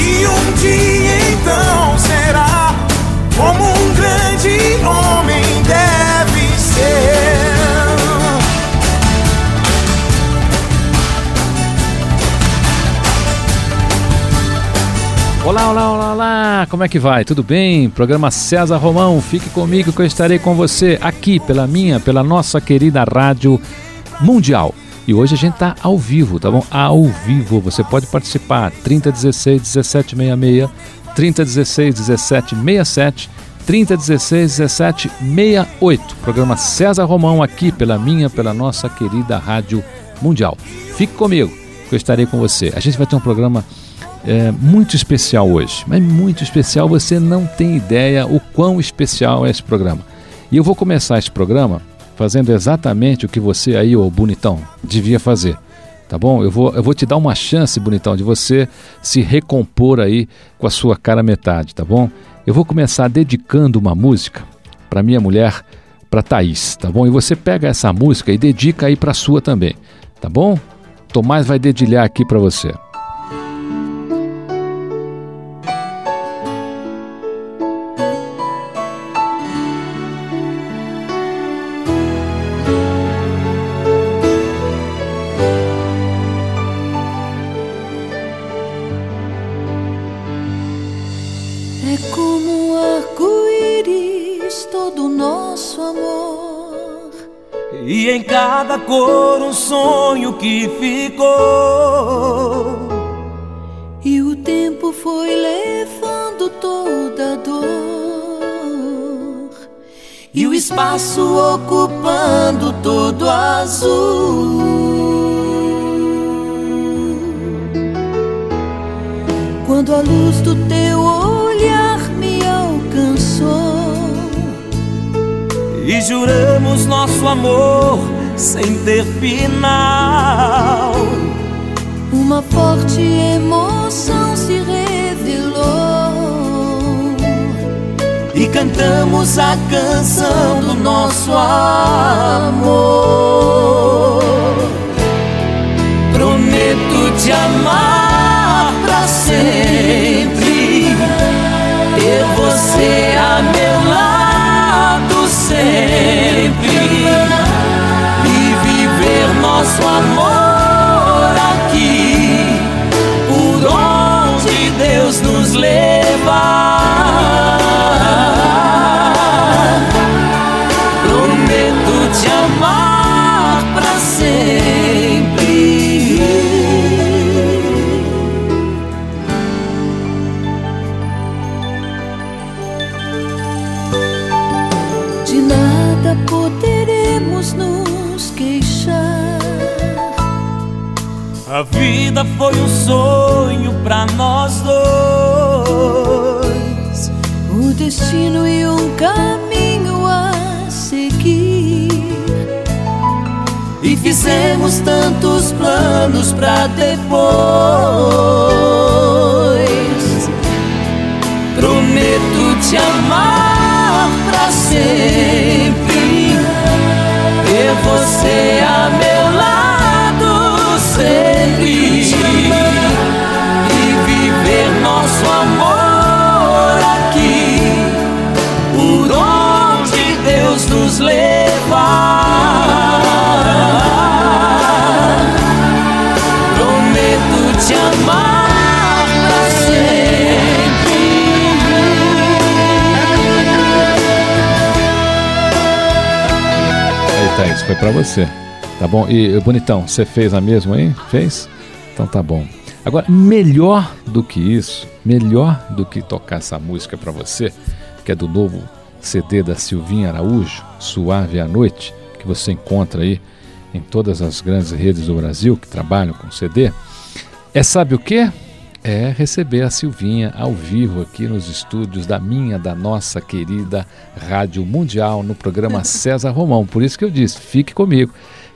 E um dia então será como um grande homem deve ser. Olá, olá, olá, olá! Como é que vai? Tudo bem? Programa César Romão, fique comigo que eu estarei com você aqui pela minha, pela nossa querida Rádio Mundial. E hoje a gente está ao vivo, tá bom? Ao vivo, você pode participar. 3016 1766, 3016 1767, 3016 1768. Programa César Romão aqui pela minha, pela nossa querida Rádio Mundial. Fique comigo que eu estarei com você. A gente vai ter um programa é, muito especial hoje, mas muito especial, você não tem ideia o quão especial é esse programa. E eu vou começar esse programa fazendo exatamente o que você aí, ô bonitão, devia fazer. Tá bom? Eu vou, eu vou te dar uma chance, bonitão, de você se recompor aí com a sua cara metade, tá bom? Eu vou começar dedicando uma música para minha mulher, para Thaís, tá bom? E você pega essa música e dedica aí para sua também, tá bom? Tomás vai dedilhar aqui para você. Espaço ocupando todo azul. Quando a luz do teu olhar me alcançou. E juramos nosso amor sem ter final. Cantamos a canção do nosso amor. Prometo te amar pra sempre. Ter você a meu lado sempre. E viver nosso amor vida foi um sonho pra nós dois. O destino e um caminho a seguir. E fizemos tantos planos pra depois. Prometo te amar pra sempre. Ter você a foi para você. Tá bom? E, bonitão, você fez a mesma aí? Fez? Então tá bom. Agora, melhor do que isso, melhor do que tocar essa música para você, que é do novo CD da Silvinha Araújo, Suave à Noite, que você encontra aí em todas as grandes redes do Brasil que trabalham com CD, é sabe o que? É receber a Silvinha ao vivo aqui nos estúdios da minha, da nossa querida Rádio Mundial, no programa César Romão. Por isso que eu disse, fique comigo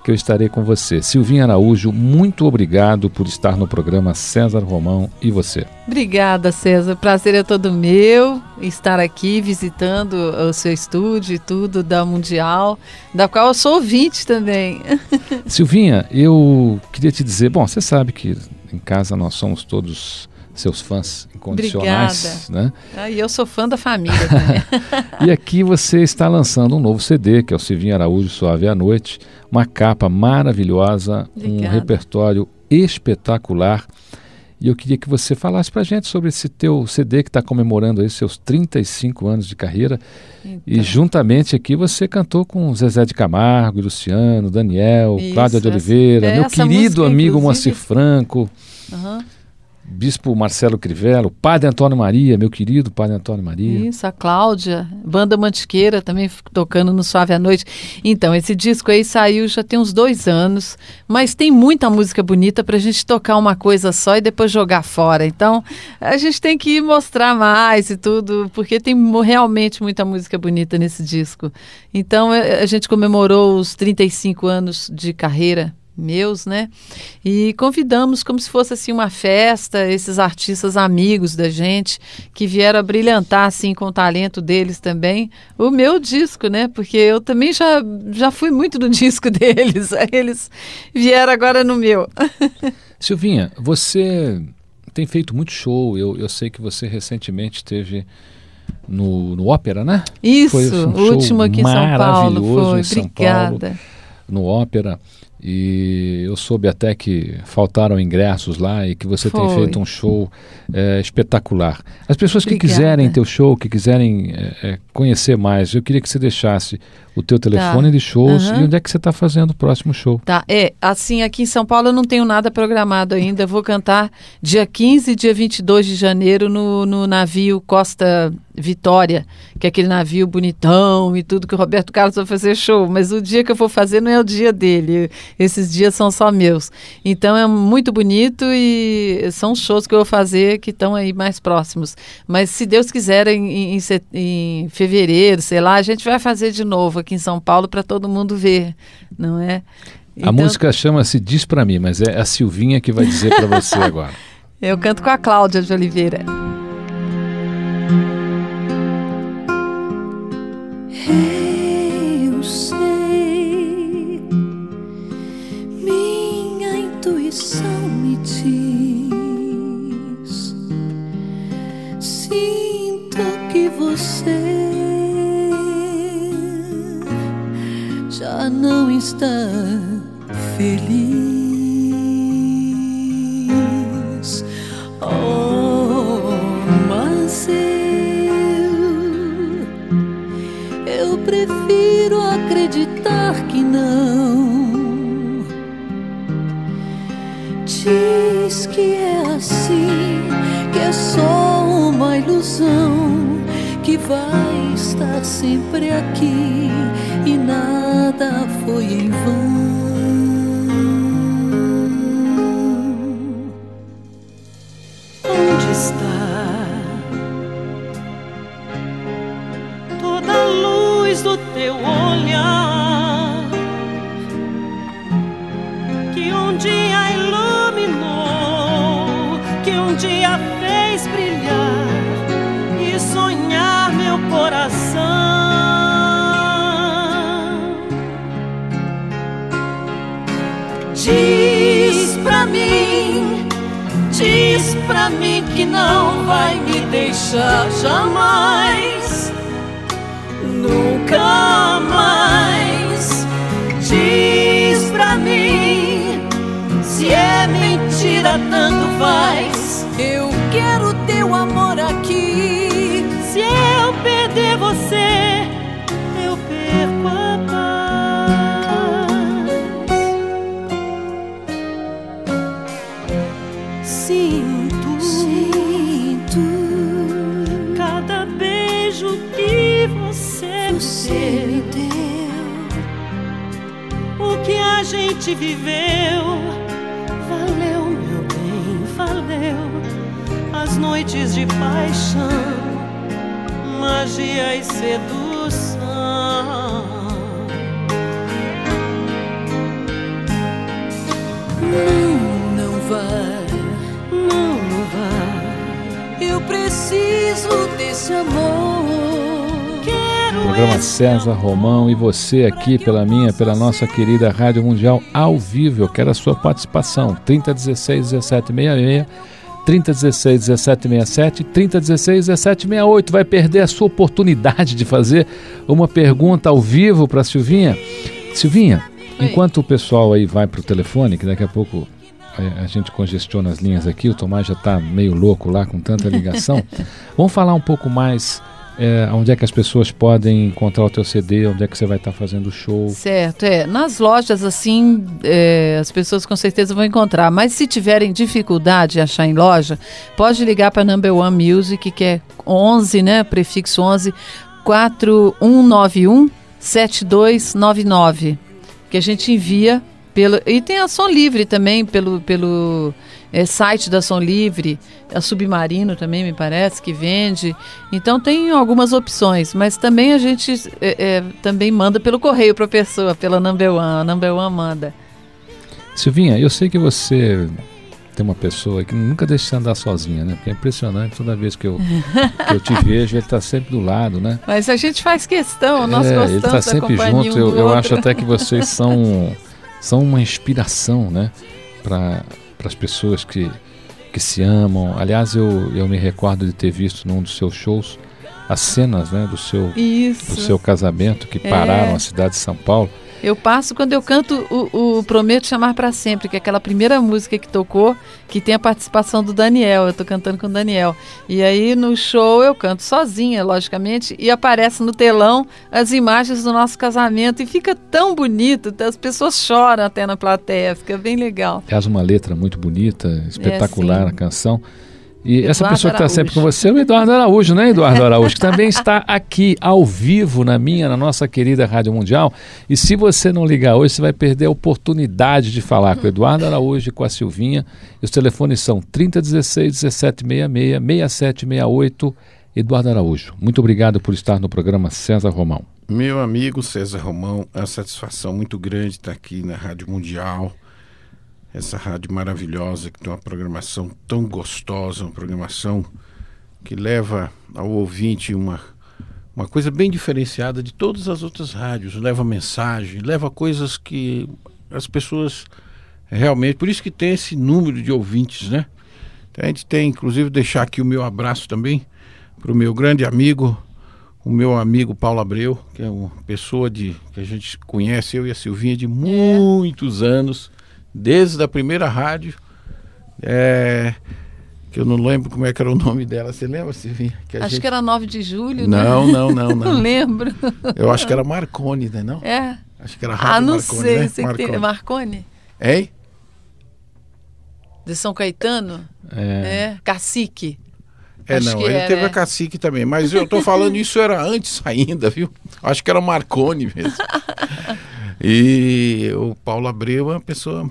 que eu estarei com você. Silvinha Araújo, muito obrigado por estar no programa César Romão e você. Obrigada, César. Prazer é todo meu estar aqui visitando o seu estúdio e tudo da Mundial, da qual eu sou ouvinte também. Silvinha, eu queria te dizer, bom, você sabe que em casa nós somos todos seus fãs incondicionais. Obrigada. Né? Ah, e eu sou fã da família também. e aqui você está lançando um novo CD, que é o Silvinho Araújo Suave à Noite, uma capa maravilhosa, Obrigada. um repertório espetacular. E eu queria que você falasse para gente sobre esse teu CD que está comemorando aí seus 35 anos de carreira. Então. E juntamente aqui você cantou com Zezé de Camargo, Luciano, Daniel, Isso, Cláudia de Oliveira, meu querido amigo Moacir Franco. Uhum. Bispo Marcelo Crivella, o Padre Antônio Maria, meu querido Padre Antônio Maria. Isso, a Cláudia, Banda Mantiqueira também tocando no Suave à Noite. Então, esse disco aí saiu já tem uns dois anos, mas tem muita música bonita para a gente tocar uma coisa só e depois jogar fora. Então, a gente tem que mostrar mais e tudo, porque tem realmente muita música bonita nesse disco. Então, é, a gente comemorou os 35 anos de carreira meus, né? E convidamos como se fosse assim uma festa, esses artistas amigos da gente que vieram a brilhantar assim com o talento deles também, o meu disco, né? Porque eu também já já fui muito do disco deles, aí eles vieram agora no meu. Silvinha, você tem feito muito show, eu, eu sei que você recentemente teve no, no Ópera, né? Isso, foi um último aqui em São Paulo. Foi, em São obrigada. Paulo, no Ópera. E eu soube até que faltaram ingressos lá e que você Foi. tem feito um show é, espetacular. As pessoas que Obrigada. quiserem teu show, que quiserem é, conhecer mais, eu queria que você deixasse o teu telefone tá. de shows uhum. e onde é que você está fazendo o próximo show. Tá, é, assim, aqui em São Paulo eu não tenho nada programado ainda, eu vou cantar dia 15 e dia 22 de janeiro no, no navio Costa Vitória, que é aquele navio bonitão e tudo que o Roberto Carlos vai fazer show, mas o dia que eu vou fazer não é o dia dele, esses dias são só meus. Então é muito bonito e são shows que eu vou fazer que estão aí mais próximos. Mas se Deus quiser, em, em, em fevereiro, sei lá, a gente vai fazer de novo aqui em São Paulo para todo mundo ver, não é? Então... A música chama-se Diz para mim, mas é a Silvinha que vai dizer para você agora. Eu canto com a Cláudia de Oliveira. Eu César Romão e você aqui pela minha, pela nossa querida Rádio Mundial ao vivo. Eu quero a sua participação. 3016 1766, 3016 1767, 3016 1768. Vai perder a sua oportunidade de fazer uma pergunta ao vivo para Silvinha. Silvinha, Oi. enquanto o pessoal aí vai para o telefone, que daqui a pouco a, a gente congestiona as linhas aqui, o Tomás já está meio louco lá com tanta ligação. Vamos falar um pouco mais é, onde é que as pessoas podem encontrar o teu CD, onde é que você vai estar fazendo o show. Certo, é. Nas lojas, assim, é, as pessoas com certeza vão encontrar. Mas se tiverem dificuldade de achar em loja, pode ligar para Number One Music, que é 11, né? Prefixo 11 4191 7299. Que a gente envia pelo. E tem a Som Livre também, pelo. pelo é, site da Som Livre, a Submarino também me parece que vende. Então tem algumas opções, mas também a gente é, é, também manda pelo correio para a pessoa, pela Number One, a Number One manda. Silvinha, eu sei que você tem uma pessoa que nunca deixa você andar sozinha, né? Porque é impressionante toda vez que eu, que eu te vejo, ele está sempre do lado, né? Mas a gente faz questão, nós é, gostamos ele está sempre junto. um eu, eu acho até que vocês são, são uma inspiração, né? Para as pessoas que, que se amam. Aliás, eu, eu me recordo de ter visto num dos seus shows as cenas né, do, seu, Isso. do seu casamento que É. pararam a cidade de São Paulo. Eu passo quando eu canto o, o Prometo Chamar para Sempre, que é aquela primeira música que tocou, que tem a participação do Daniel. Eu tô cantando com o Daniel. E aí no show eu canto sozinha, logicamente, e aparece no telão as imagens do nosso casamento e fica tão bonito, as pessoas choram até na plateia, fica bem legal. Aliás, uma letra muito bonita, espetacular sim. a canção. E essa Eduardo pessoa que está sempre com você é o Eduardo Araújo, né, Eduardo Araújo? Que também está aqui ao vivo na minha, na nossa querida Rádio Mundial. E se você não ligar hoje, você vai perder a oportunidade de falar com o Eduardo Araújo e com a Silvinha. E os telefones são 3016 1766 6768. Eduardo Araújo, muito obrigado por estar no programa César Romão. Meu amigo César Romão, é uma satisfação muito grande estar aqui na Rádio Mundial. Essa rádio maravilhosa que tem uma programação tão gostosa, uma programação que leva ao ouvinte uma, uma coisa bem diferenciada de todas as outras rádios. Leva mensagem, leva coisas que as pessoas realmente. Por isso que tem esse número de ouvintes, né? Então, a gente tem, inclusive, deixar aqui o meu abraço também para o meu grande amigo, o meu amigo Paulo Abreu, que é uma pessoa de que a gente conhece, eu e a Silvinha, de muitos anos, desde a primeira rádio. É, que eu não lembro como é que era o nome dela. Você lembra, Silvinha? Que Acho gente- que era 9 de julho, Não, né? não, não, Não não. lembro. Eu acho que era Marconi, né? Não? É. Acho que era Ah, Rádio não Marconi, sei. né? sei que tem... Marconi? Hein? De São Caetano? É, É. Cacique. É, Acho não, ele era, teve é. a cacique também, mas eu tô falando isso era antes ainda, viu? Acho que era Marconi mesmo. E o Paulo Abreu é uma pessoa,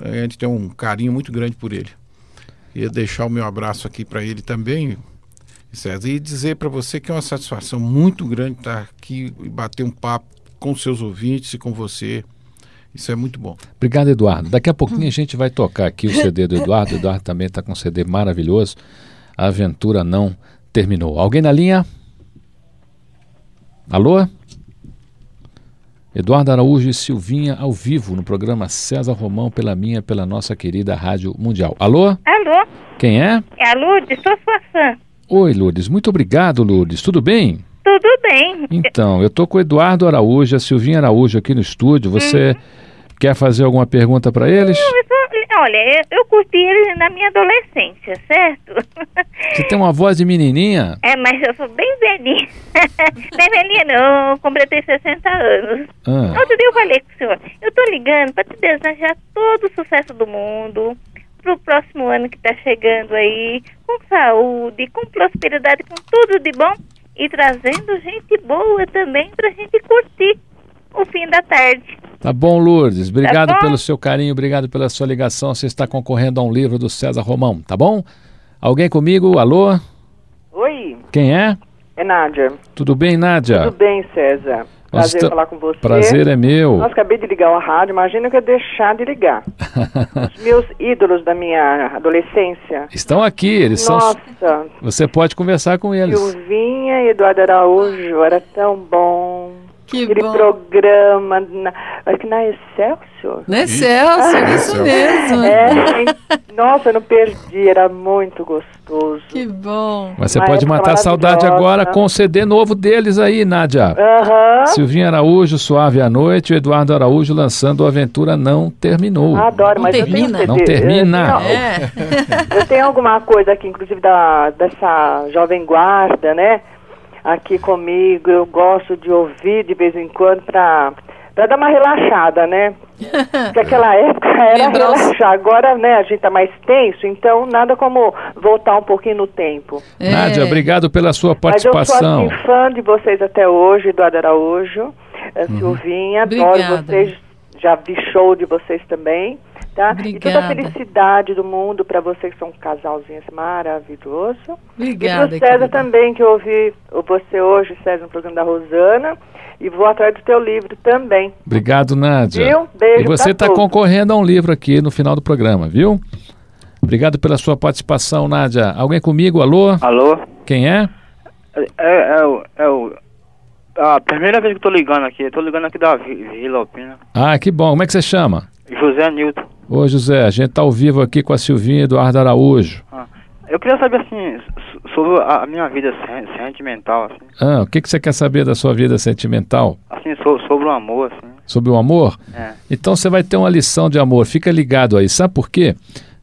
a gente tem um carinho muito grande por ele. Ia deixar o meu abraço aqui para ele também, César, e dizer para você que é uma satisfação muito grande estar aqui e bater um papo com seus ouvintes e com você. Isso é muito bom. Obrigado, Eduardo. Daqui a pouquinho a gente vai tocar aqui o CD do Eduardo. O Eduardo também está com um CD maravilhoso. A aventura não terminou. Alguém na linha? Alô? Eduardo Araújo e Silvinha ao vivo no programa César Romão pela minha, pela nossa querida Rádio Mundial. Alô? Alô, Quem é? é a Lourdes, sou sua fã. Oi, Lourdes. Muito obrigado, Lourdes. Tudo bem? Tudo bem? Então, eu tô com o Eduardo Araújo, a Silvinha Araújo aqui no estúdio. Você quer fazer alguma pergunta para eles? Sou- olha, eu, eu curti ele na minha adolescência, certo? Você tem uma voz de menininha? É, mas eu sou bem velhinha. Não é velhinha não, eu completei 60 anos. Ah. Outro dia eu falei com o senhor, eu tô ligando para te desejar todo o sucesso do mundo pro próximo ano que tá chegando aí, com saúde, com prosperidade, com tudo de bom e trazendo gente boa também pra gente curtir o fim da tarde. Tá bom, Lourdes. Obrigado Tá bom. pelo seu carinho, obrigado pela sua ligação. Você está concorrendo a um livro do César Romão, tá bom? Alguém comigo? Alô? Oi, Quem é? é Nádia. Tudo bem, Nádia? Tudo bem, César? Prazer esta- falar com você. Prazer é meu. Nossa, acabei de ligar o rádio, imagina que eu ia deixar de ligar. Os meus ídolos da minha adolescência. Estão aqui, eles são. Nossa, Você pode conversar com eles. Silvinha e Eduardo Araújo, era tão bom. Que Aquele bom. programa, na, acho que na Excelsior. Né, Celso? Isso mesmo. É, nossa, eu não perdi, era muito gostoso. Que bom. Mas você Uma pode matar a saudade agora com o CD novo deles aí, Nádia. Silvinho Araújo, Suave à Noite, e o Eduardo Araújo lançando o Aventura Não Terminou. adoro, Não mas termina. eu tenho Não termina. eu- É. Eu tenho alguma coisa aqui, inclusive da, dessa jovem guarda, né? Aqui comigo, eu gosto de ouvir de vez em quando pra, pra dar uma relaxada, né? Porque aquela época era relaxar, agora né, a gente tá mais tenso, então nada como voltar um pouquinho no tempo. É. Nádia, obrigado pela sua Mas eu sou participação. assim, fã de vocês até hoje, Eduardo Araújo, a Silvinha, adoro Obrigada. vocês, já vi show de vocês também, tá? E toda a Obrigada. felicidade do mundo para vocês que são um casalzinho assim, maravilhoso. Obrigada, e pro César querida. também, que eu ouvi você hoje, César, no programa da Rosana, e vou atrás do teu livro também. Obrigado, Nádia. Viu? Beijo e você está concorrendo a um livro aqui no final do programa, viu? Obrigado pela sua participação, Nádia. Alguém comigo? Alô? Alô? Quem é? É, é, o- é o. A primeira vez que eu tô ligando aqui, tô ligando aqui da Vi- Vila Alpina. Ah, que bom. Como é que você chama? José Nilton. Ô, José, a gente está ao vivo aqui com a Silvinha Eduardo Araújo. Eu queria saber assim, so- sobre a minha vida sen- sentimental, assim, Ah, o que, que você quer saber da sua vida sentimental? assim so- sobre o amor, assim. Sobre o amor? É. Então você vai ter uma lição de amor. Fica ligado aí. Sabe por quê?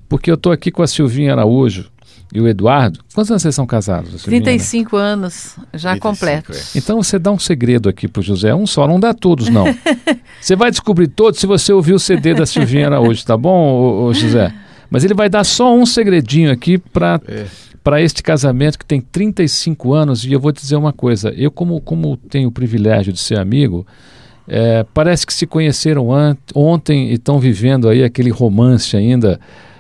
Porque eu tô aqui com a Silvinha Araújo e o Eduardo. Quantos anos vocês são casados? a Silvinha, né? 35 anos já 35, completos. Então você dá um segredo aqui pro José, um só, não dá todos não. você vai descobrir todos se você ouvir o CD da Silvinha Araújo, tá bom, ô, ô, José? Mas ele vai dar só um segredinho aqui para É. para este casamento que tem 35 anos e eu vou te dizer uma coisa, eu como como tenho o privilégio de ser amigo, é, parece que se conheceram ontem e estão vivendo aí aquele romance ainda,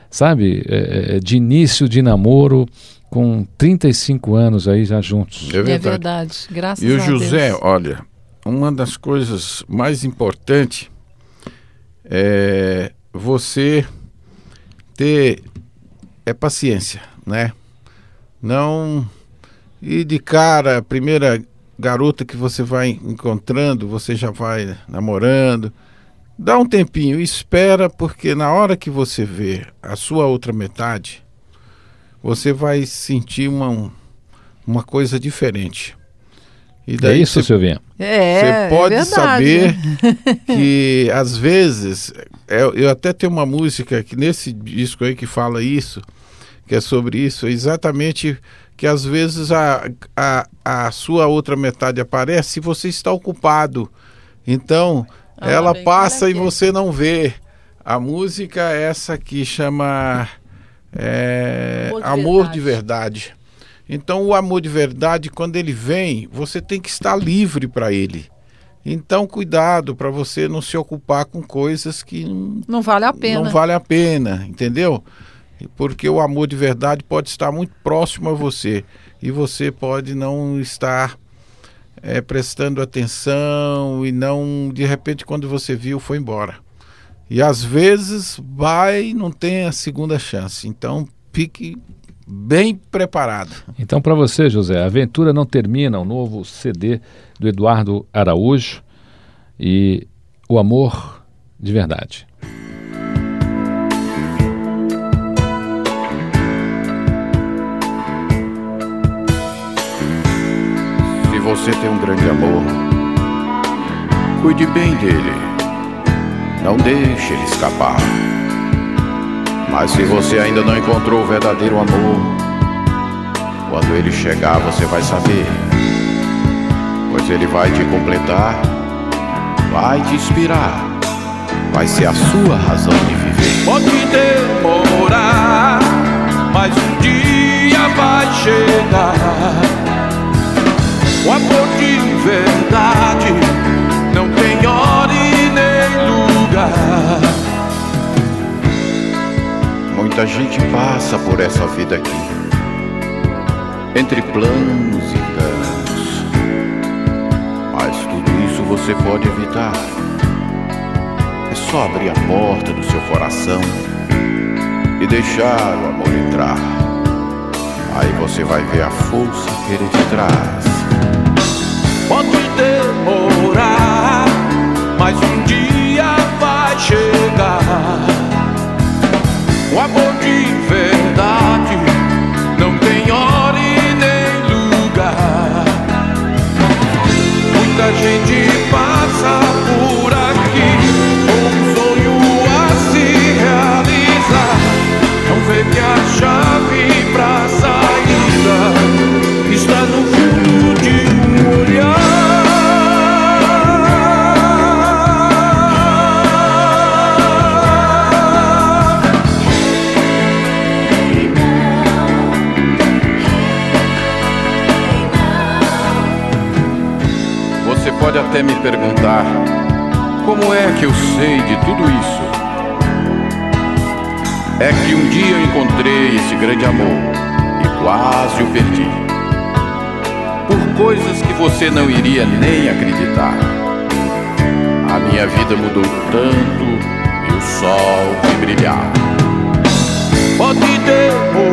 sabe, é, é, de início de namoro com 35 anos aí já juntos. É É verdade. verdade. Graças E o José, Deus. olha, uma das coisas mais importantes é você ter é paciência, né? Não ir de cara, a primeira garota que você vai encontrando, você já vai namorando. Dá um tempinho, espera, porque na hora que você vê a sua outra metade, você vai sentir uma, uma coisa diferente. E É isso, você Silvinha? É, você pode é saber que às vezes eu, eu até tenho uma música que nesse disco aí que fala isso, que é sobre isso, é exatamente que às vezes a, a, a sua outra metade aparece e você está ocupado. Então Ah, ela passa e você não vê. A música é essa que chama é, Amor de Amor de Verdade. Verdade. Então, o amor de verdade, quando ele vem, você tem que estar livre para ele. Então, cuidado para você não se ocupar com coisas que não, Não vale a pena. não vale a pena, entendeu? Porque o amor de verdade pode estar muito próximo a você e você pode não estar eh, prestando atenção e não, de repente, quando você viu, foi embora. E às vezes vai não tem a segunda chance. Então, fique bem preparado. Então, para você, José, a aventura não termina, o novo CD do Eduardo Araújo e o amor de verdade. Você tem um grande amor, cuide bem dele. Não deixe ele escapar. Mas se você ainda não encontrou o verdadeiro amor, quando ele chegar você vai saber. Pois ele vai te completar, vai te inspirar, vai ser a sua razão de viver. Pode demorar, mas um dia vai chegar. Passa por essa vida aqui, entre planos e enganos. Mas tudo isso você pode evitar. É só abrir a porta do seu coração e deixar o amor entrar. Aí você vai ver a força que ele te traz. Pode demorar, mas um dia vai chegar. O amor de verdade não tem hora e nem lugar. Muita gente passa pode até me perguntar como é que eu sei de tudo isso. É que um dia eu encontrei esse grande amor e quase o perdi. Por coisas que você não iria nem acreditar. A minha vida mudou tanto e o sol vai brilhar. Pode demorar,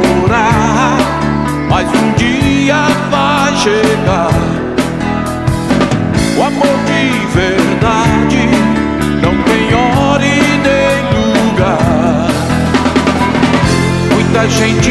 Gente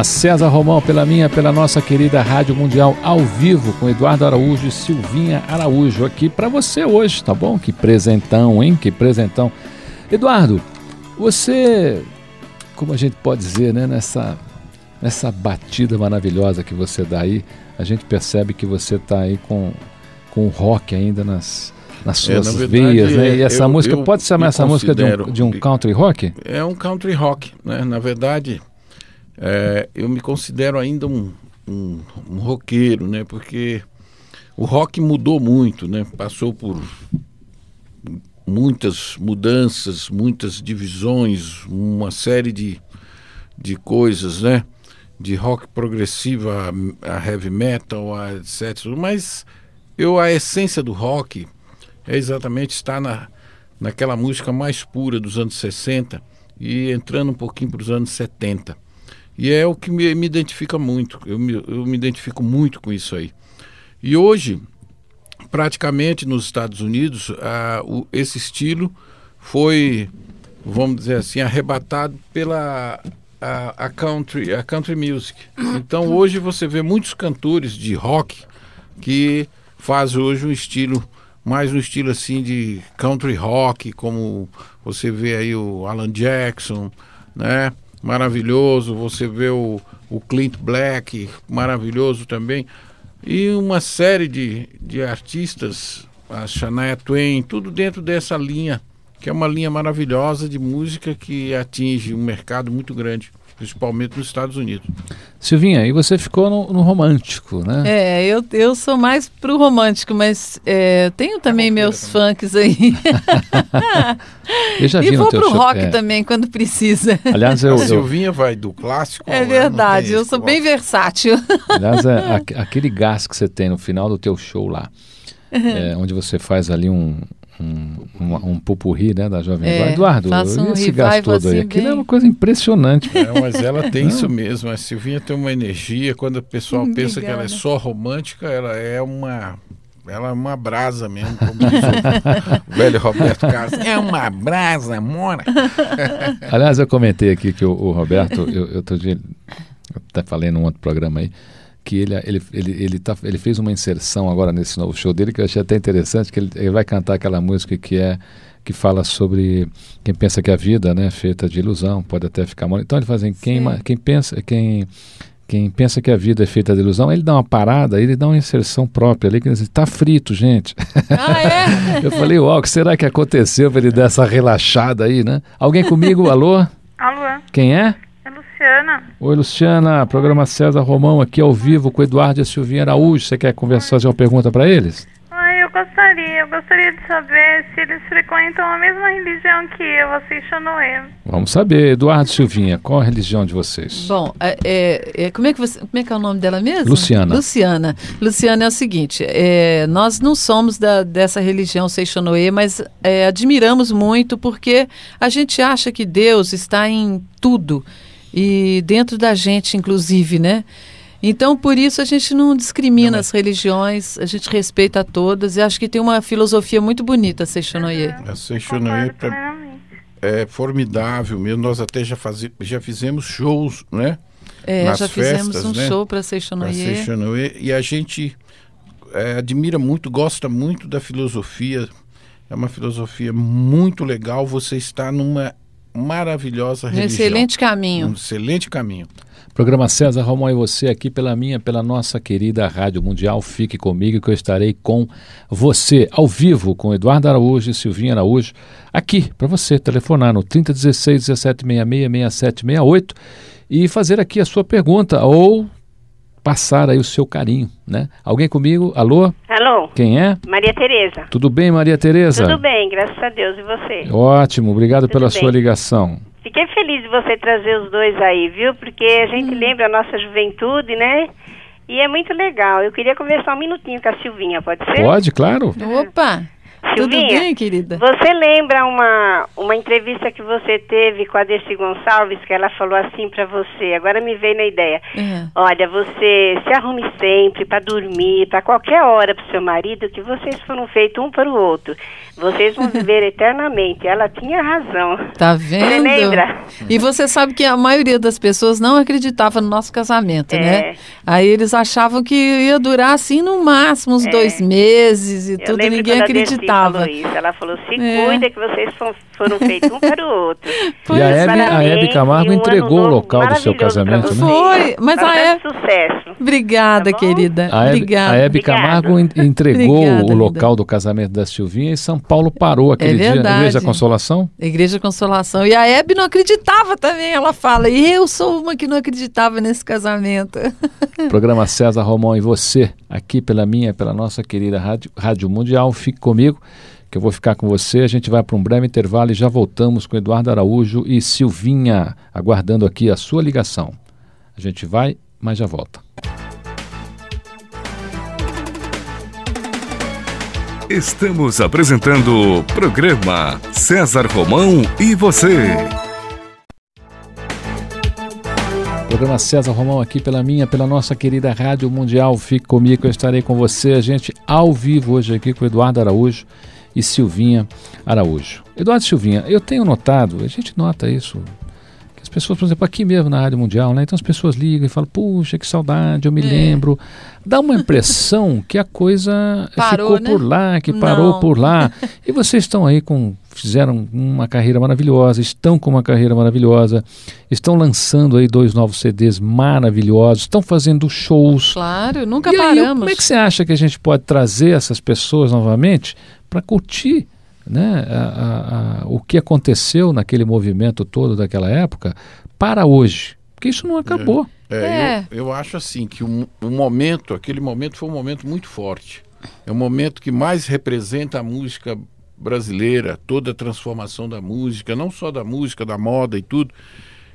Programa César Romão, pela minha, pela nossa querida Rádio Mundial, ao vivo, com Eduardo Araújo e Silvinha Araújo, aqui para você hoje, tá bom? Que presentão, hein? Que presentão. Eduardo, você, como a gente pode dizer, né, nessa, nessa batida maravilhosa que você dá aí, a gente percebe que você tá aí com, com o rock ainda nas, nas É, suas na verdade, veias, né? E é, essa eu- música, eu pode chamar essa música de um, de um country rock? É um country rock, né? Na verdade, é, eu me considero ainda um, um, um roqueiro, né? Porque o rock mudou muito, né? Passou por muitas mudanças, muitas divisões, uma série de, de coisas, né? De rock progressivo a, a heavy metal, a etc. Mas eu a essência do rock é exatamente estar na, naquela música mais pura dos anos 60 e entrando um pouquinho para os anos 70. E é o que me, me identifica muito, eu me, eu me identifico muito com isso aí. E hoje, praticamente nos Estados Unidos, a, o, esse estilo foi, vamos dizer assim, arrebatado pela a, a country, a country music. Então hoje você vê muitos cantores de rock que fazem hoje um estilo mais um estilo assim de country rock, como você vê aí o Alan Jackson, né? Maravilhoso. Você vê o, o Clint Black, maravilhoso também. E uma série de, de artistas, a Shania Twain, tudo dentro dessa linha, que é uma linha maravilhosa de música que atinge um mercado muito grande, principalmente nos Estados Unidos. Silvinha, e você ficou no, no romântico, né? É, eu, eu sou mais pro romântico, mas é, tenho também meus funks aí. Eu já vi e no vou teu pro show, rock é. também quando precisa. Aliás, eu, A eu, Silvinha vai do clássico. É verdade, eu sou bem versátil. aliás é, aque- aquele gás que você tem no final do teu show lá, é, onde você faz ali um um, um, um pupurri, né, da Jovem É. Eduardo, um esse gás todo aí, assim, aquilo é bem- uma coisa impressionante. É, mas ela tem isso mesmo. A Silvinha tem uma energia. Quando o pessoal Hum, pensa que ela é só romântica, ela é uma. Ela é uma brasa mesmo, como diz o velho Roberto Carlos. É uma brasa, mora. Aliás, eu comentei aqui que o, o Roberto, eu, eu tô de, eu até falei num outro programa aí, que ele, ele, ele, ele, tá, ele fez uma inserção agora nesse novo show dele que eu achei até interessante, que ele, ele vai cantar aquela música que é que fala sobre quem pensa que a vida né, é feita de ilusão, pode até ficar mal. Então ele fala assim, quem, quem pensa, quem, quem pensa que a vida é feita de ilusão, ele dá uma parada, ele dá uma inserção própria ali, que ele diz, tá frito, gente. Ah, é? Eu falei, uau, o que será que aconteceu para ele dar essa relaxada aí, né? Alguém comigo? Alô? Alô, Quem é? Luciana. Oi, Luciana, programa César Romão aqui ao vivo com o Eduardo e a Silvinha Araújo. Você quer conversar, fazer uma pergunta para eles? Ai, eu gostaria, eu gostaria de saber se eles frequentam a mesma religião que eu, a Seixonoe. Vamos saber, Eduardo e Silvinha, qual a religião de vocês? Bom, é, é, é, como, é que você, como é que é o nome dela mesmo? Luciana. Luciana. Luciana é o seguinte, é, nós não somos da, dessa religião Seixonoe, mas é, admiramos muito porque a gente acha que Deus está em tudo e dentro da gente, inclusive, né? Então, por isso, a gente não discrimina as religiões, a gente respeita todas e acho que tem uma filosofia muito bonita, Seixonoye. A Seixonoye pra- é formidável mesmo. Nós até já, fazi, já fizemos shows, né? É, Nas já fizemos festas, um né? show para. Seixonoye, E a gente é, admira muito, gosta muito da filosofia. É uma filosofia muito legal. Você está numa maravilhosa Um religião. excelente caminho. Um excelente caminho. Programa César Romão e você aqui pela minha, pela nossa querida Rádio Mundial. Fique comigo que eu estarei com você ao vivo com Eduardo Araújo e Silvinha Araújo aqui para você telefonar no 3016 1766 6768 e fazer aqui a sua pergunta ou passar aí o seu carinho, né? Alguém comigo? Alô? Alô? Quem é? Maria Tereza. Tudo bem, Maria Tereza? Tudo bem, graças a Deus. E você? Ótimo, obrigado Tudo pela bem. sua ligação. Fiquei feliz de você trazer os dois aí, viu? Porque a gente lembra a nossa juventude, né? E é muito legal. Eu queria conversar um minutinho com a Silvinha, pode ser? Pode, claro. Opa! Tudo Silvinha, bem, querida? Você lembra uma, uma entrevista que você teve com a Dercy Gonçalves, que ela falou assim pra você? Agora me veio na ideia. É. Olha, você se arrume sempre para dormir, para qualquer hora pro seu marido, que vocês foram feitos um para o outro. Vocês vão viver eternamente. Ela tinha razão. Tá vendo? Você lembra? E você sabe que a maioria das pessoas não acreditava no nosso casamento, É. né? Aí eles achavam que ia durar assim no máximo uns dois meses e Eu tudo, ninguém acreditava. falou isso. Ela falou: se É. cuida que vocês fo- foram feitos um para o outro. E a Hebe, a Hebe Camargo um entregou o local do seu casamento, né? Foi, mas a Hebe... sucesso. Obrigada, querida. A Hebe, Obrigada. a Hebe Camargo en- entregou Obrigada, o linda. local do casamento da Silvinha e São Paulo parou aquele dia na É. Igreja Consolação. Igreja Consolação. E a Hebe não acreditava também, ela fala. E eu sou uma que não acreditava nesse casamento. Programa César Romão e você, aqui pela minha, pela nossa querida Rádio, Rádio Mundial. Fique comigo, que eu vou ficar com você. A gente vai para um breve intervalo e já voltamos com Eduardo Araújo e Silvinha, aguardando aqui a sua ligação. A gente vai, mas já volta. Estamos apresentando o programa César Romão e você. Programa César Romão aqui pela minha, pela nossa querida Rádio Mundial. Fique comigo, eu estarei com você. A gente ao vivo hoje aqui com Eduardo Araújo e Silvinha Araújo. Eduardo Silvinha, eu tenho notado, a gente nota isso, que as pessoas, por exemplo, aqui mesmo na Rádio Mundial, né? Então as pessoas ligam e falam, puxa, que saudade, eu me lembro. Dá uma impressão que a coisa Parou, ficou né? por lá, que parou Não. por lá. E vocês estão aí com. Fizeram uma carreira maravilhosa, estão com uma carreira maravilhosa, estão lançando aí dois novos CDs maravilhosos, estão fazendo shows. Claro, nunca E aí, paramos. como é que você acha que a gente pode trazer essas pessoas novamente para curtir né, a- a- a- o que aconteceu naquele movimento todo daquela época para hoje? Porque isso não acabou. É, É. Eu, eu acho assim que um, um momento, aquele momento foi um momento muito forte. É um momento que mais representa a música brasileira, toda a transformação da música, não só da música, da moda e tudo.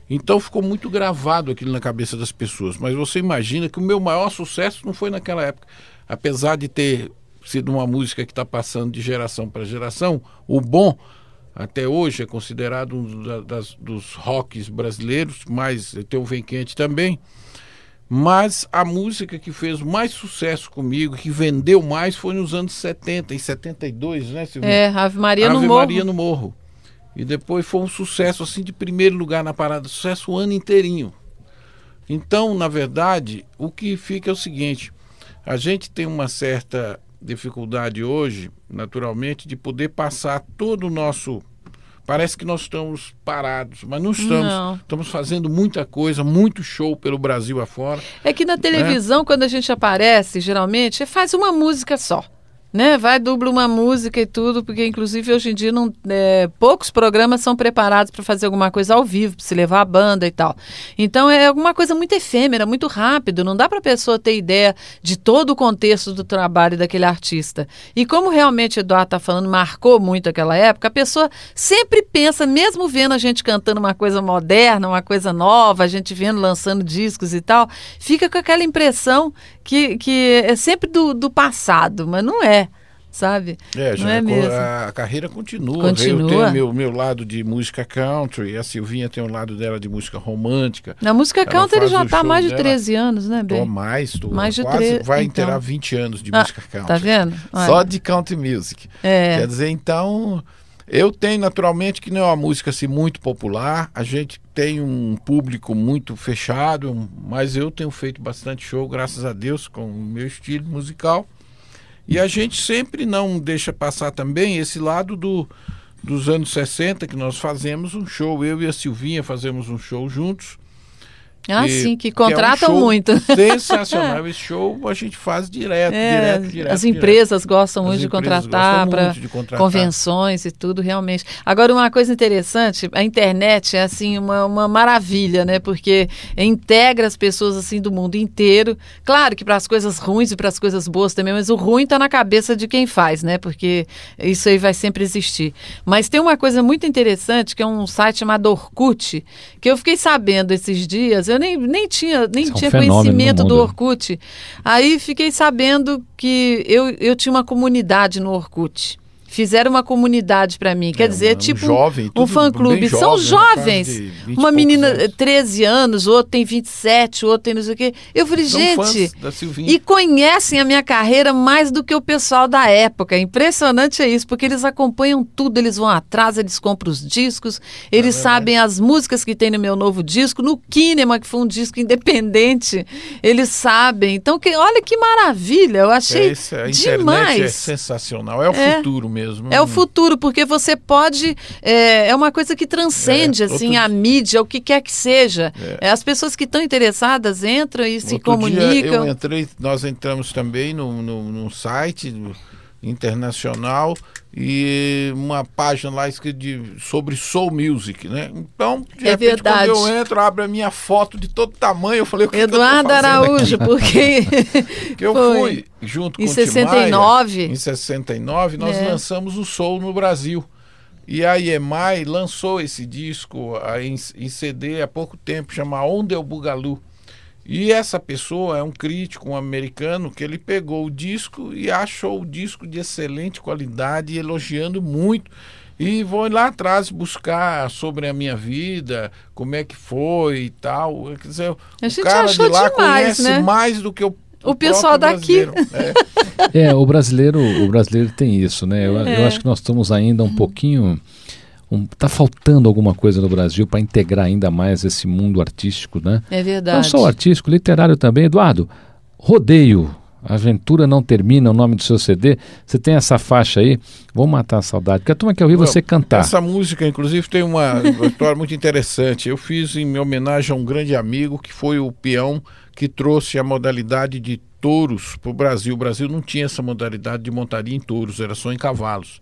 Então ficou muito gravado aquilo na cabeça das pessoas. Mas você imagina que o meu maior sucesso não foi naquela época. Apesar de ter sido uma música que está passando de geração para geração, o bom até hoje é considerado um da- das- dos rocks brasileiros, mas tem o Vem Quente também. Mas a música que fez mais sucesso comigo, que vendeu mais, foi nos anos 70, em 72, né, Silvia? É, Ave Maria no Ave Morro. Maria no Morro. E depois foi um sucesso assim de primeiro lugar na parada, sucesso o ano inteirinho. Então, na verdade, o que fica é o seguinte: a gente tem uma certa dificuldade hoje, naturalmente, de poder passar todo o nosso. Parece que nós estamos parados, mas não estamos. Não. Estamos fazendo muita coisa, muito show pelo Brasil afora. É que na televisão, quando a gente aparece, geralmente, faz uma música só. Né? Vai, dubla uma música e tudo, porque inclusive hoje em dia não, é, poucos programas são preparados para fazer alguma coisa ao vivo, para se levar a banda e tal. Então é alguma coisa muito efêmera, muito rápido, não dá para a pessoa ter ideia de todo o contexto do trabalho daquele artista. E como realmente o Eduardo está falando, marcou muito aquela época, a pessoa sempre pensa, mesmo vendo a gente cantando uma coisa moderna, uma coisa nova, a gente vendo lançando discos e tal, fica com aquela impressão que, que é sempre do, do passado, mas não é sabe? É, não já é a carreira continua. Continua. Eu tenho meu, meu lado de música country, a Silvinha tem o lado dela de música romântica. Na música Ela country já está há mais de dela. 13 anos, né, Tô Bem? mais, tô Mais de quase, 13, vai então. inteirar 20 anos de Ah, música country. tá vendo? Olha. Só de country music. É. Quer dizer, então, eu tenho naturalmente que não é uma música assim muito popular, a gente tem um público muito fechado, mas eu tenho feito bastante show, graças a Deus, com o meu estilo musical. E a gente sempre não deixa passar também esse lado do, dos anos 60, que nós fazemos um show, eu e a Silvinha fazemos um show juntos. Ah, E- sim, que é um contratam show muito. Sensacional. Esse show a gente faz direto, É, direto, direto. as direto. empresas gostam As muito de empresas contratar gostam para de convenções e tudo, realmente. Agora, uma coisa interessante, a internet é assim uma, uma maravilha, né? Porque integra as pessoas assim do mundo inteiro. Claro que para as coisas ruins e para as coisas boas também, mas o ruim está na cabeça de quem faz, né? Porque isso aí vai sempre existir. Mas tem uma coisa muito interessante que é um site chamado Orkut, que eu fiquei sabendo esses dias. Eu nem, nem tinha nem Isso é um tinha conhecimento do. Orkut. Aí fiquei sabendo que eu, eu tinha uma comunidade no Orkut. Fizeram uma comunidade para mim. Quer dizer, um tipo jovem, um fã-clube. São jovens. de 20 Uma menina, anos. eh, 13 anos, outro tem 27, outro tem não sei o quê. Eu falei, São gente. E conhecem a minha carreira mais do que o pessoal da época. Impressionante é isso, porque eles acompanham tudo, eles vão atrás, eles compram os discos, É eles sabem as músicas que tem no meu novo disco, no Kinema, que foi um disco independente, eles sabem. Então, que, olha que maravilha, eu achei É, esse- a internet demais. é sensacional, é o É. futuro mesmo. É o futuro, porque você pode. É, é uma coisa que transcende É, assim outro- a mídia, o que quer que seja. É. As pessoas que estão interessadas entram e se Outro comunicam. eu entrei, nós entramos também no, no, num site internacional e uma página lá escrita de, sobre soul music, né? Então, de É repente, verdade. quando eu entro, abre a minha foto de todo tamanho, eu falei, o que Eduardo que eu Araújo, aqui? porque. que eu foi. fui junto Em com o Tim 69. Maia, em 69, nós É. lançamos o Soul no Brasil. E a EMI lançou esse disco em, em CD há pouco tempo, chama Onde é o Bugalu. E essa pessoa é um crítico, um americano, que ele pegou o disco e achou o disco de excelente qualidade, elogiando muito. E vou lá atrás buscar sobre a minha vida, como é que foi e tal. Quer dizer, A o gente cara achou de lá demais, conhece né? mais do que o, O pessoal daqui. É. É, o brasileiro, o brasileiro tem isso, né? Eu, eu É. acho que nós estamos ainda um pouquinho. Um, tá faltando alguma coisa no Brasil para integrar ainda mais esse mundo artístico, né? É verdade. Não só o artístico, literário também. Eduardo, Rodeio, Aventura Não Termina, o nome do seu CD. Você tem essa faixa aí, vou matar a saudade, porque a turma quer ouvir você cantar. Essa música, inclusive, tem uma, uma história muito interessante. Eu fiz em homenagem a um grande amigo que foi o peão que trouxe a modalidade de touros para o Brasil. O Brasil não tinha essa modalidade de montaria em touros, era só em cavalos.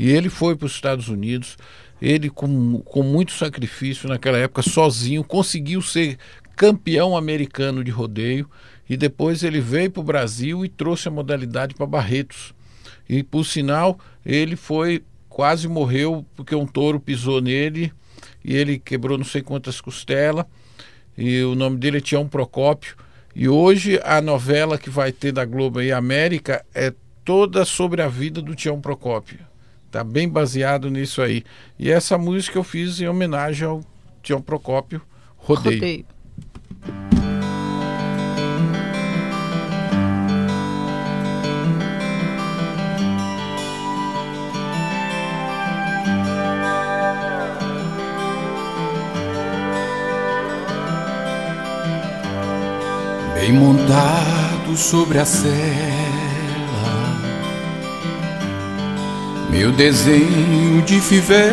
E ele foi para os Estados Unidos, ele com, com muito sacrifício naquela época, sozinho, conseguiu ser campeão americano de rodeio e depois ele veio para o Brasil e trouxe a modalidade para Barretos. E por sinal, ele foi quase morreu porque um touro pisou nele e ele quebrou não sei quantas costelas. E o nome dele é Tião Procópio. E hoje a novela que vai ter da Globo aí, América, é toda sobre a vida do Tião Procópio. Tá bem baseado nisso aí. E essa música eu fiz em homenagem ao Tião Procópio, Rodeio. Rodeio. Bem montado sobre a cela, meu desenho de fivela.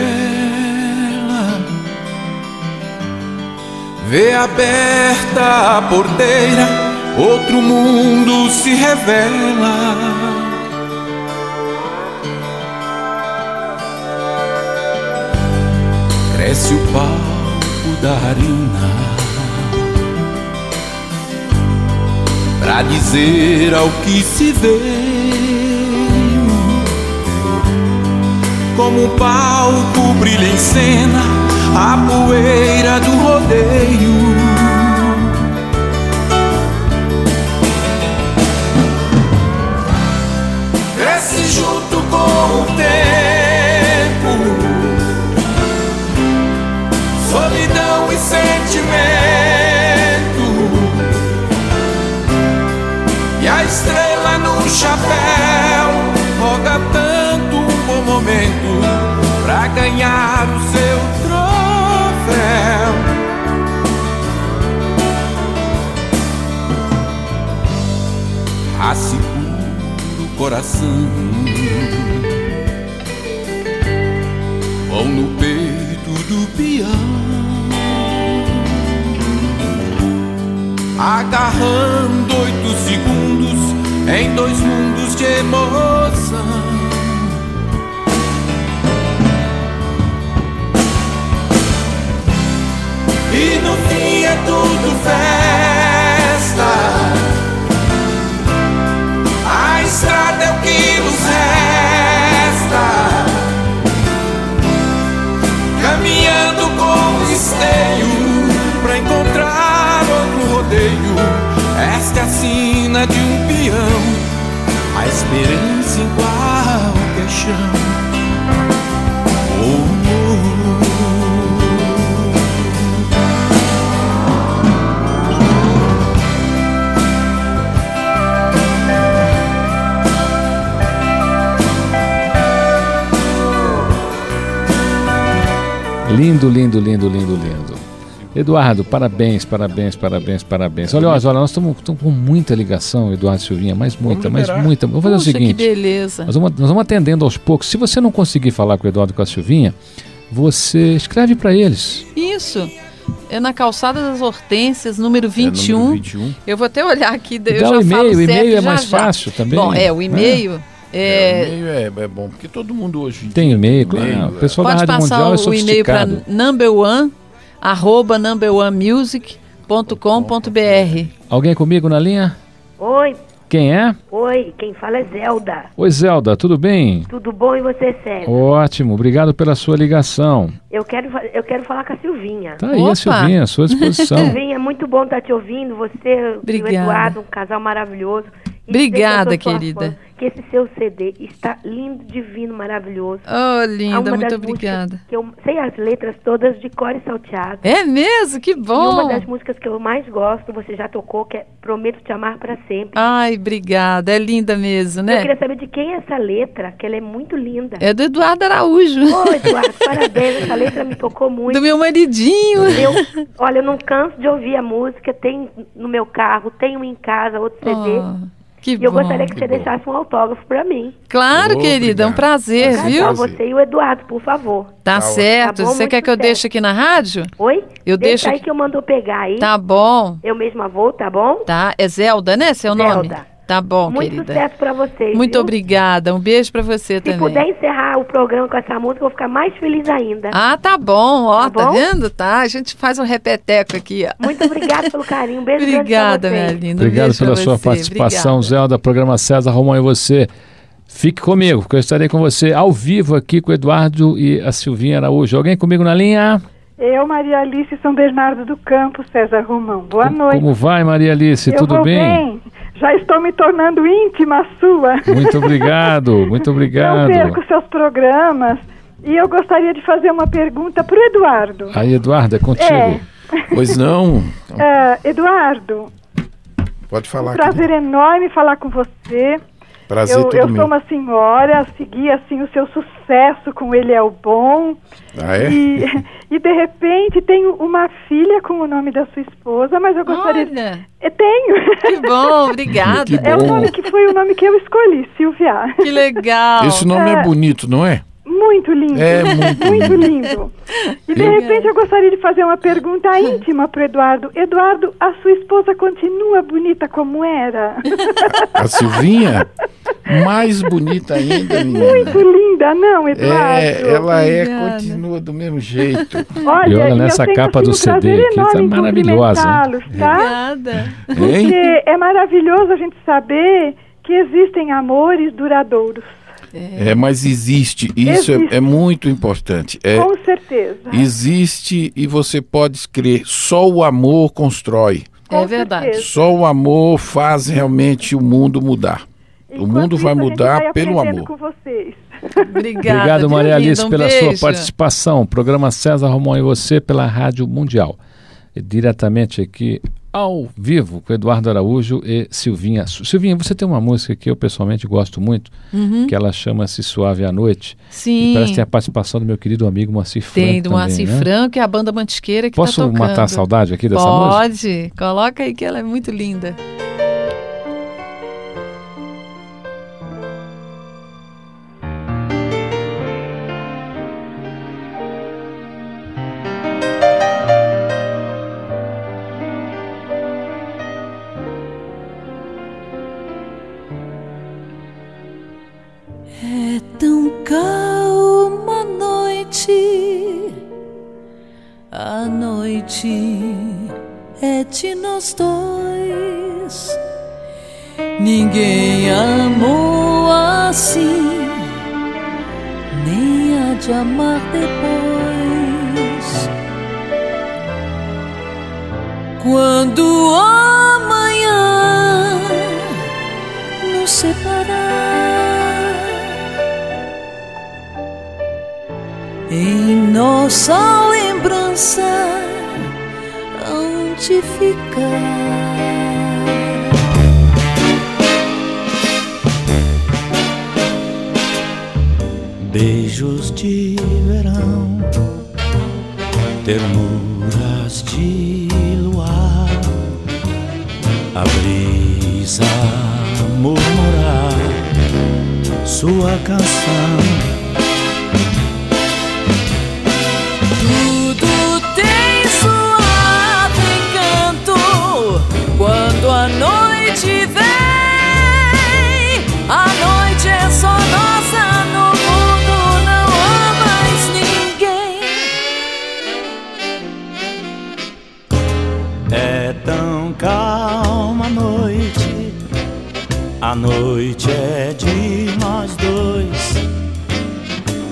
Vê aberta a porteira, outro mundo se revela. Cresce o palco da arena Pra dizer ao que se vê Como o palco brilha em cena A poeira do rodeio. Cresce junto com o tempo. Solidão e sentimento. E a estrela no chapéu coração vão no peito do peão. agarrando oito segundos em dois mundos de emoção. E no fim é tudo festa. Esteio pra encontrar outro rodeio. Esta é a sina de um peão, a esperança em qualquer chão. Lindo, lindo, lindo, lindo, lindo. Eduardo, parabéns, parabéns, parabéns, parabéns. Olha, olha, nós estamos com muita ligação, Eduardo Silvinha, mas muita, mas muita. Vamos fazer Puxa, o seguinte. que beleza. Nós vamos, nós vamos atendendo aos poucos. Se você não conseguir falar com o Eduardo e com a Silvinha, você escreve para eles. Isso. É na calçada das Hortênsias, número 21. número 21. Eu vou até olhar aqui, eu Dá já o e-mail, falo o e-mail é já, mais já. fácil também. Bom, é, o e-mail É, é, o e-mail é, é bom, porque todo mundo hoje. Tem e-mail, claro. E-mail, O pessoal Pode da Rádio passar Mundial é o e-mail para sofisticado. number one, arroba numberonemusic.com.br. Alguém comigo na linha? Oi, Quem é? oi, quem fala é Zelda. Oi, Zelda, tudo bem? Tudo bom e você, Sérgio? Ótimo, obrigado pela sua ligação. Eu quero, eu quero falar com a Silvinha. Tá aí a Silvinha, à sua disposição. Silvinha, é muito bom estar te ouvindo. Você o. Eduardo, um casal maravilhoso. E Obrigada, que eu querida. fã, Que esse seu CD está lindo, divino, maravilhoso. Oh, É linda, muito obrigada. Que eu sei as letras todas de cor e salteado. É mesmo? Que E bom. uma das músicas que eu mais gosto, você já tocou, que é Prometo Te Amar para Sempre. Ai, obrigada. É linda mesmo, Eu né? queria saber de quem é essa letra, que ela é muito linda. É do Eduardo Araújo. Ô, Eduardo, parabéns. Essa letra me tocou muito. Do meu maridinho. Eu, olha, eu não canso de ouvir a música. Tem no meu carro, tenho em casa outro CD. Oh, que e eu bom. gostaria que você deixasse um autógrafo pra mim. Claro, querida, é um prazer, Casal, viu? Você e o Eduardo, por favor. Tá certo. Tá bom? Você quer que eu deixe aqui na rádio? Oi? Eu Deixa deixo aí que eu mando pegar aí. Tá bom. Eu mesma vou, tá bom? Tá. É Zelda, né? Seu nome? Zelda. Tá bom, Muito querida. sucesso pra vocês. Muito viu? obrigada. Um beijo pra você Se também. puder encerrar o programa com essa música, eu vou ficar mais feliz ainda. Ah, tá bom, ó, Tá tá, bom? vendo? Tá, a gente faz um repeteco aqui, ó. Muito obrigada pelo carinho. Um beijo Obrigada, minha linda. Um Obrigado pela sua você. participação, Obrigada. Zelda, programa César Romão e você. Fique comigo, que eu estarei com você ao vivo aqui com o Eduardo e a Silvinha Araújo. Alguém comigo na linha? Eu, Maria Alice São Bernardo do Campo, César Romão. Boa noite. Como vai, Maria Alice? Eu Tudo vou bem? Já estou me tornando íntima sua. Muito obrigado, muito Não obrigado. perco seus programas. E eu gostaria de fazer uma pergunta para o Eduardo. Aí, Eduardo, é contigo. É. Pois não. Ah, Eduardo, Pode um falar. prazer enorme falar com você. Prazer eu, eu meu. sou uma senhora, segui assim o seu sucesso com Ele é o Bom. Ah, é? E, e de repente tenho uma filha com o nome da sua esposa, mas eu gostaria. Olha. Eu tenho. Que bom, obrigada. Que É o bom. nome que foi o nome que eu escolhi, Silvia. Que legal. Esse nome é É. bonito, não é? Muito lindo. É muito muito lindo. E de Eu- repente eu gostaria de fazer uma pergunta íntima para Eduardo. Eduardo, a sua esposa continua bonita como era? A Silvinha, mais bonita ainda, menina. Muito linda, não, Eduardo? É, ela é, Obrigada. continua do mesmo jeito. Olha, E olha nessa capa assim, do um CD aqui, tá em maravilhosa, Tá? Obrigada. Porque é maravilhoso a gente saber que existem amores duradouros. É, mas existe, isso é, Existe. é muito importante. É, Com certeza. existe e você pode crer, só o amor constrói. É verdade. Só o amor faz realmente o mundo mudar. o mundo vai mudar vai pelo amor. com vocês. Obrigada. Obrigado, Maria? Alice, Um pela beijo. sua participação. Programa César Romão e você pela Rádio Mundial. Diretamente aqui ao vivo com Eduardo Araújo e Silvinha. Silvinha, você tem uma música que eu pessoalmente gosto muito, Uhum. que ela chama-se Suave à Noite. Sim. E parece que tem a participação do meu querido amigo Moacir Franco Tem do Moacir né? Franco e a banda Mantisqueira que Posso tá tocando. matar a saudade aqui dessa música? Pode. Coloca aí que ela é muito linda. Noite é de nós dois. Ninguém amou assim, nem há de amar depois. Quando amanhã nos separar. Em nossa lembrança, ficar? Beijos de verão, ternuras de luar, a brisa murmurar sua canção. Noite é de nós dois.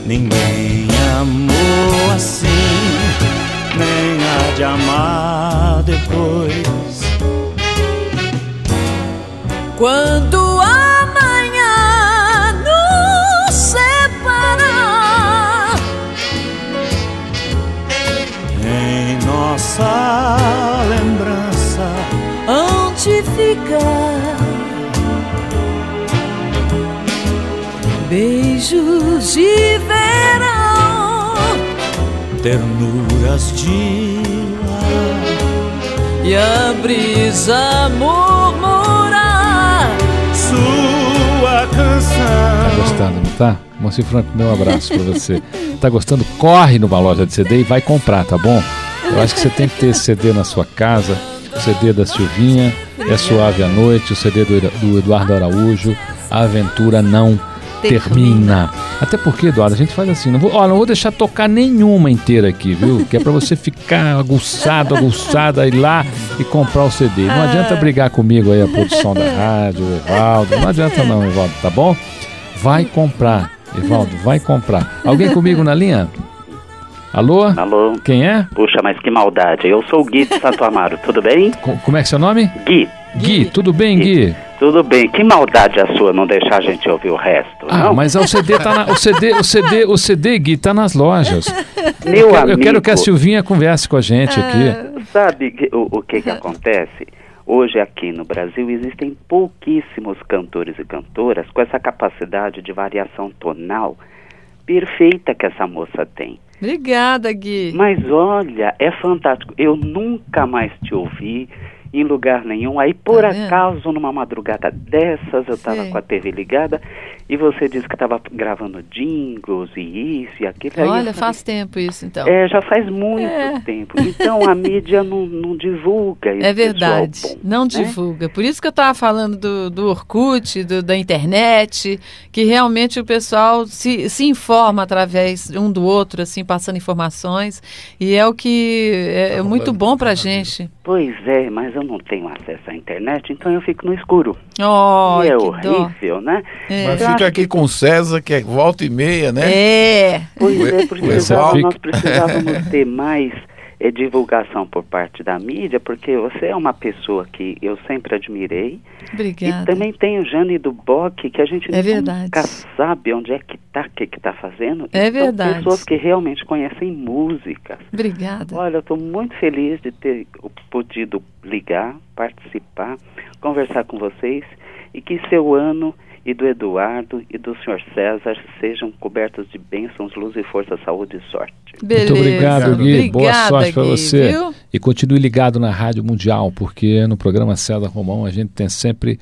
Ninguém amou assim, nem há de amar depois. Quando De verão ternuras de e a brisa murmurar. sua canção. Tá gostando, não tá? Moacir Franco, meu abraço pra você. Tá gostando? Corre numa loja de CD e vai comprar, tá bom? Eu acho que você tem que ter esse CD na sua casa. O CD da Silvinha, É Suave à Noite, o CD do, do Eduardo Araújo, A Aventura Não Termina. Até porque, Eduardo, a gente faz assim, não vou, ó, não vou deixar tocar nenhuma inteira aqui, viu? Que é pra você ficar aguçado, aguçada, ir lá e comprar o CD. Não adianta brigar comigo aí, a produção da rádio, o Evaldo. Não adianta não, Evaldo, tá bom? Vai comprar, Evaldo, vai comprar. Alguém comigo na linha? Alô? Alô? Quem é? Puxa, mas que maldade. Eu sou o Gui de Santo Amaro, tudo bem? Co- como é que é seu nome? Gui. Gui, tudo bem, Gui? Tudo bem. Que maldade a sua não deixar a gente ouvir o resto, Ah, não? mas o CD tá na, o CD, o CD, o CD, Gui, tá nas lojas. Meu eu, quero, eu amigo. quero que a Silvinha converse com a gente aqui. Sabe que- o, o que que acontece? Hoje aqui no Brasil existem pouquíssimos cantores e cantoras com essa capacidade de variação tonal perfeita que essa moça tem. Obrigada, Gui. Mas olha, é fantástico. Eu nunca mais te ouvi em lugar nenhum. Aí, por Tá acaso, numa madrugada dessas, eu estava com a TV ligada e você disse que estava gravando jingles e isso e aquilo. Olha, falei, faz tempo isso, então. É, já faz muito É. tempo. Então a mídia não, não divulga esse É verdade, bom, não né? divulga. Por isso que eu estava falando do, do Orkut, do- da internet, que realmente o pessoal se, se informa através um do outro, assim, passando informações. E é o que é, é muito bom para a gente. Pois é, mas eu não tenho acesso à internet, então eu fico no escuro. Oh, e é que dó. horrível, né? É. Mas Eu fica aqui com o César, que é volta e meia, né? É. Pois é, pessoal nós precisávamos ter mais eh, divulgação por parte da mídia, porque você é uma pessoa que eu sempre admirei. Obrigada. E também tem o Jane do Bock, que a gente É verdade. nunca sabe onde é que tá, o que que tá fazendo. É E são verdade. pessoas que realmente conhecem música. Obrigada. Olha, eu estou muito feliz de ter podido ligar, participar, conversar com vocês e que seu ano e do Eduardo e do senhor César sejam cobertos de bênçãos, luz e força, saúde e sorte. Muito obrigado, Gui. Boa Obrigada, sorte para você. viu? E continue ligado na Rádio Mundial, porque no programa César Romão a gente tem sempre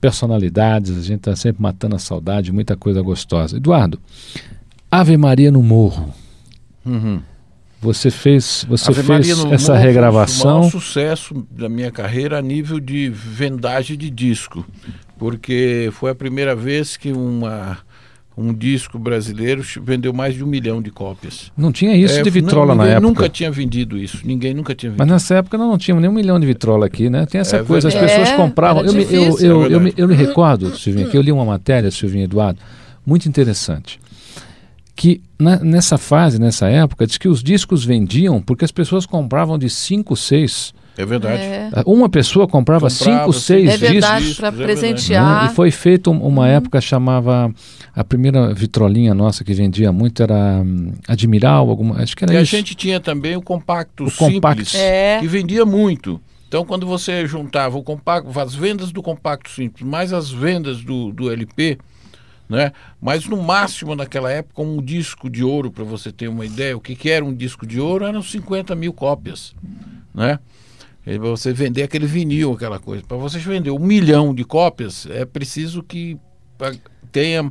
personalidades, a gente está sempre matando a saudade, muita coisa gostosa. Eduardo, Ave Maria no Morro. Uhum. Você fez, você Ave fez Maria essa Morro, O regravação. maior sucesso da minha carreira a nível de vendagem de disco, porque foi a primeira vez que uma, um disco brasileiro vendeu mais de um milhão de cópias. Não tinha isso É, de vitrola não, na ninguém época. Nunca tinha vendido isso, ninguém nunca tinha vendido. Mas nessa época nós não tínhamos nem um milhão de vitrola aqui, né? Tem essa É coisa, as pessoas É, compravam. Eu me, eu, eu, É eu, me, eu me recordo, Silvinho, que eu li uma matéria, Silvinho e Eduardo, muito interessante. Que na- nessa fase, nessa época, diz que os discos vendiam porque as pessoas compravam de 5, 6. É verdade. É. Uma pessoa comprava Comprava 5, 6 É verdade, discos. para é verdade. presentear. né? E foi feito um- uma época chamava a primeira vitrolinha nossa que vendia muito era hum, Admiral, alguma, acho que era E a isso. gente tinha também o compacto O simples, compacto. É. que vendia muito. Então, quando você juntava o compacto, as vendas do compacto simples, mais as vendas do, do LP, né? Mas no máximo naquela época, um disco de ouro, para você ter uma ideia, o que, que era um disco de ouro eram 50 mil cópias, né? E pra você vender aquele vinil, aquela coisa. Para você vender um milhão de cópias, é preciso que tenha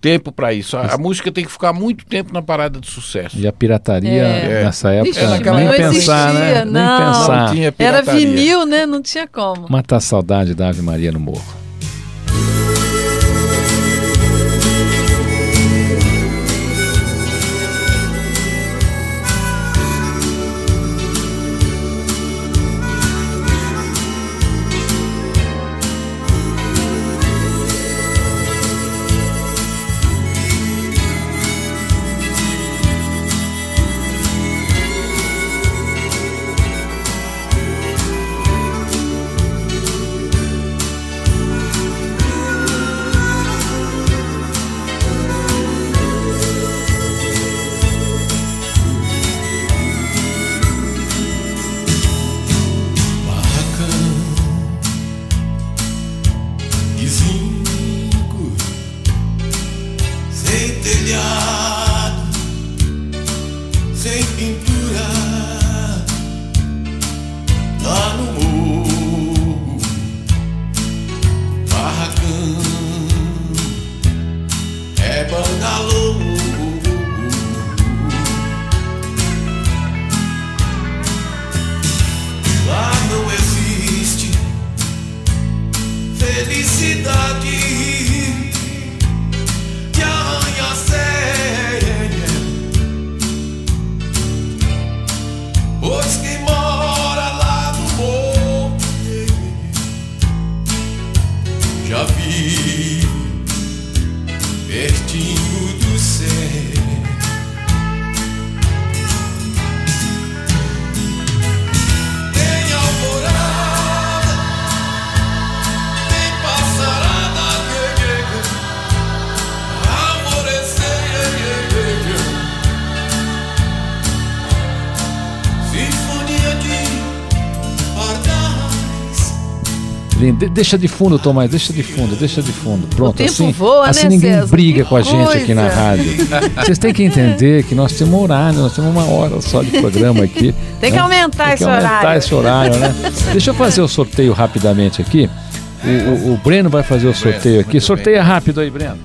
tempo para isso. A, a música tem que ficar muito tempo na parada de sucesso. E a pirataria É. nessa época, Vixe, naquela nem não pensar, né? existia, Nem não. pensar. Não tinha Era pirataria. vinil, né? Não tinha como. Mata a saudade da Ave Maria no Morro. Felicidade De- deixa de fundo, Tomás, deixa de fundo, deixa de fundo. Pronto, tempo assim, voa, assim né, ninguém César? briga Que com a gente aqui na rádio. Vocês têm que entender que nós temos um horário, nós temos uma hora só de programa aqui. Tem que né? aumentar Tem que esse aumentar horário. esse horário, né? Deixa eu fazer o sorteio rapidamente aqui. O, o- o Breno vai fazer o sorteio aqui. Sorteia rápido aí, Breno.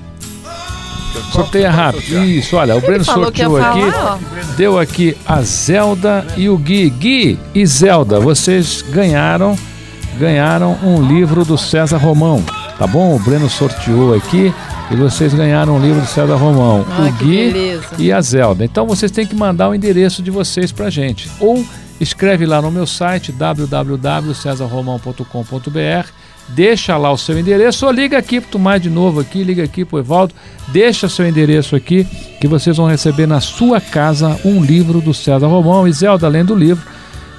Sorteia rápido. Isso, olha, o Breno sorteou aqui. Deu aqui a Zelda e o Gui. Gui e Zelda, vocês ganharam ganharam um livro do César Romão. Tá bom? O Breno sorteou aqui e vocês ganharam um livro do César Romão. Ah, o Gui beleza. e a Zelda. Então vocês têm que mandar o endereço de vocês pra gente. Ou escreve lá no meu site www.cesarromão.com.br Deixa lá o seu endereço ou liga aqui pro Tomás de novo aqui, liga aqui pro Evaldo, deixa seu endereço aqui que vocês vão receber na sua casa um livro do César Romão e Zelda além do livro.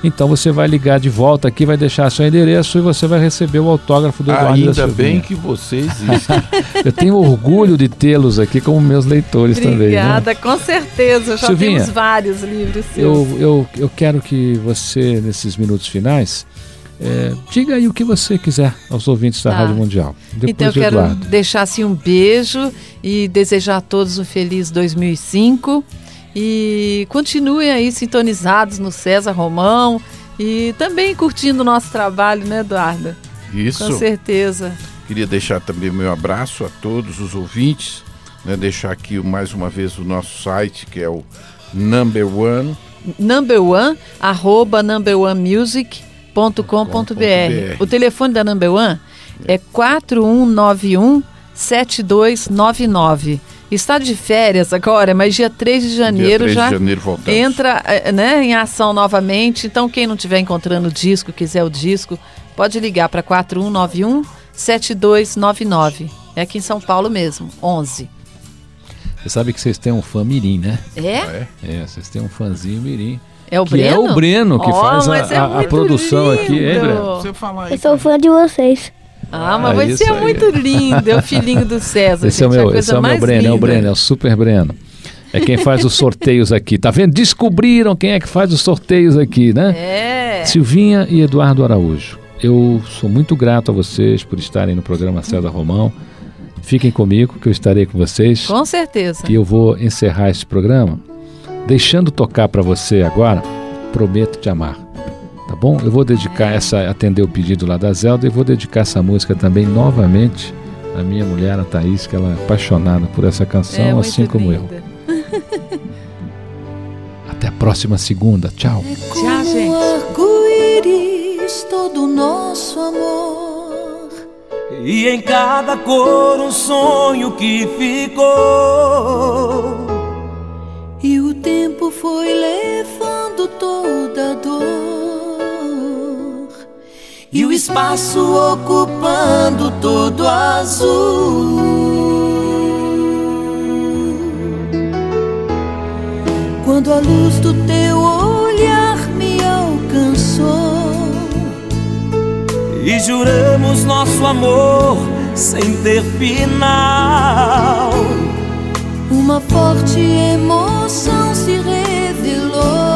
Então você vai ligar de volta aqui, vai deixar seu endereço e você vai receber o autógrafo do Eduardo da Ainda bem que você existe. Eu tenho orgulho de tê-los aqui como meus leitores também. né? Obrigada, com certeza. Já Silvinha, temos vários livros seus. Eu, eu, eu quero que você, nesses minutos finais, é, diga aí o que você quiser aos ouvintes da Tá. Rádio Mundial. Depois então eu quero Eduardo. deixar assim um beijo e desejar a todos um feliz 2005 e continuem aí sintonizados no César Romão e também curtindo o nosso trabalho, né, Eduardo? Isso. Com certeza. Queria deixar também meu abraço a todos os ouvintes, né, deixar aqui mais uma vez o nosso site, que é o Number One. Number One, arroba numberOnemusic.com.br. O telefone da Number One é 4191 7299. Está de férias agora, mas dia 3 de janeiro 3 de já janeiro voltamos. entra eh, né, em ação novamente. Então, quem não estiver encontrando o disco, quiser o disco, pode ligar para 4191 7299. É aqui em São Paulo mesmo, 11. Você sabe que vocês têm um fã mirim, né? É? É, vocês têm um fãzinho mirim. É o que é Breno? o Breno que Oh, faz a, é a- a produção aqui, hein, lindo. Breno? Você falar Eu sou fã de vocês. Ah, mas isso ser aí. muito lindo. É o filhinho do César. Esse é o gente, a meu, coisa esse é o meu Breno, é o linda. Breno, é o Super Breno. É quem faz os sorteios aqui, tá vendo? Descobriram quem é que faz os sorteios aqui, né? É. Silvinha e Eduardo Araújo. Eu sou muito grato a vocês por estarem no programa César Romão. Fiquem comigo, que eu estarei com vocês. Com certeza. E eu vou encerrar este programa deixando tocar para você agora Prometo Te Amar. Bom? Eu vou dedicar essa, atender o pedido lá da Zelda e vou dedicar essa música também novamente à minha mulher, a Thaís, que ela é apaixonada por essa canção, É assim como eu. linda. Até a próxima segunda. Tchau. Tchau, gente. arco-íris todo o nosso amor. E em cada cor um sonho que ficou. E o tempo foi levando E o espaço ocupando todo azul. Quando a luz do teu olhar me alcançou. E juramos nosso amor sem ter final. Uma forte emoção se revelou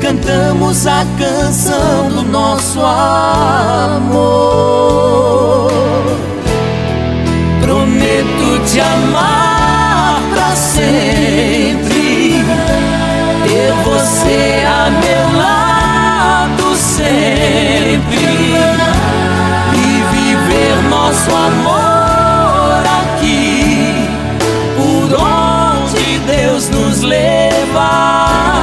cantamos a canção do nosso amor. Prometo te amar pra sempre, ter você a meu lado sempre e viver nosso amor aqui, por onde Deus nos levar.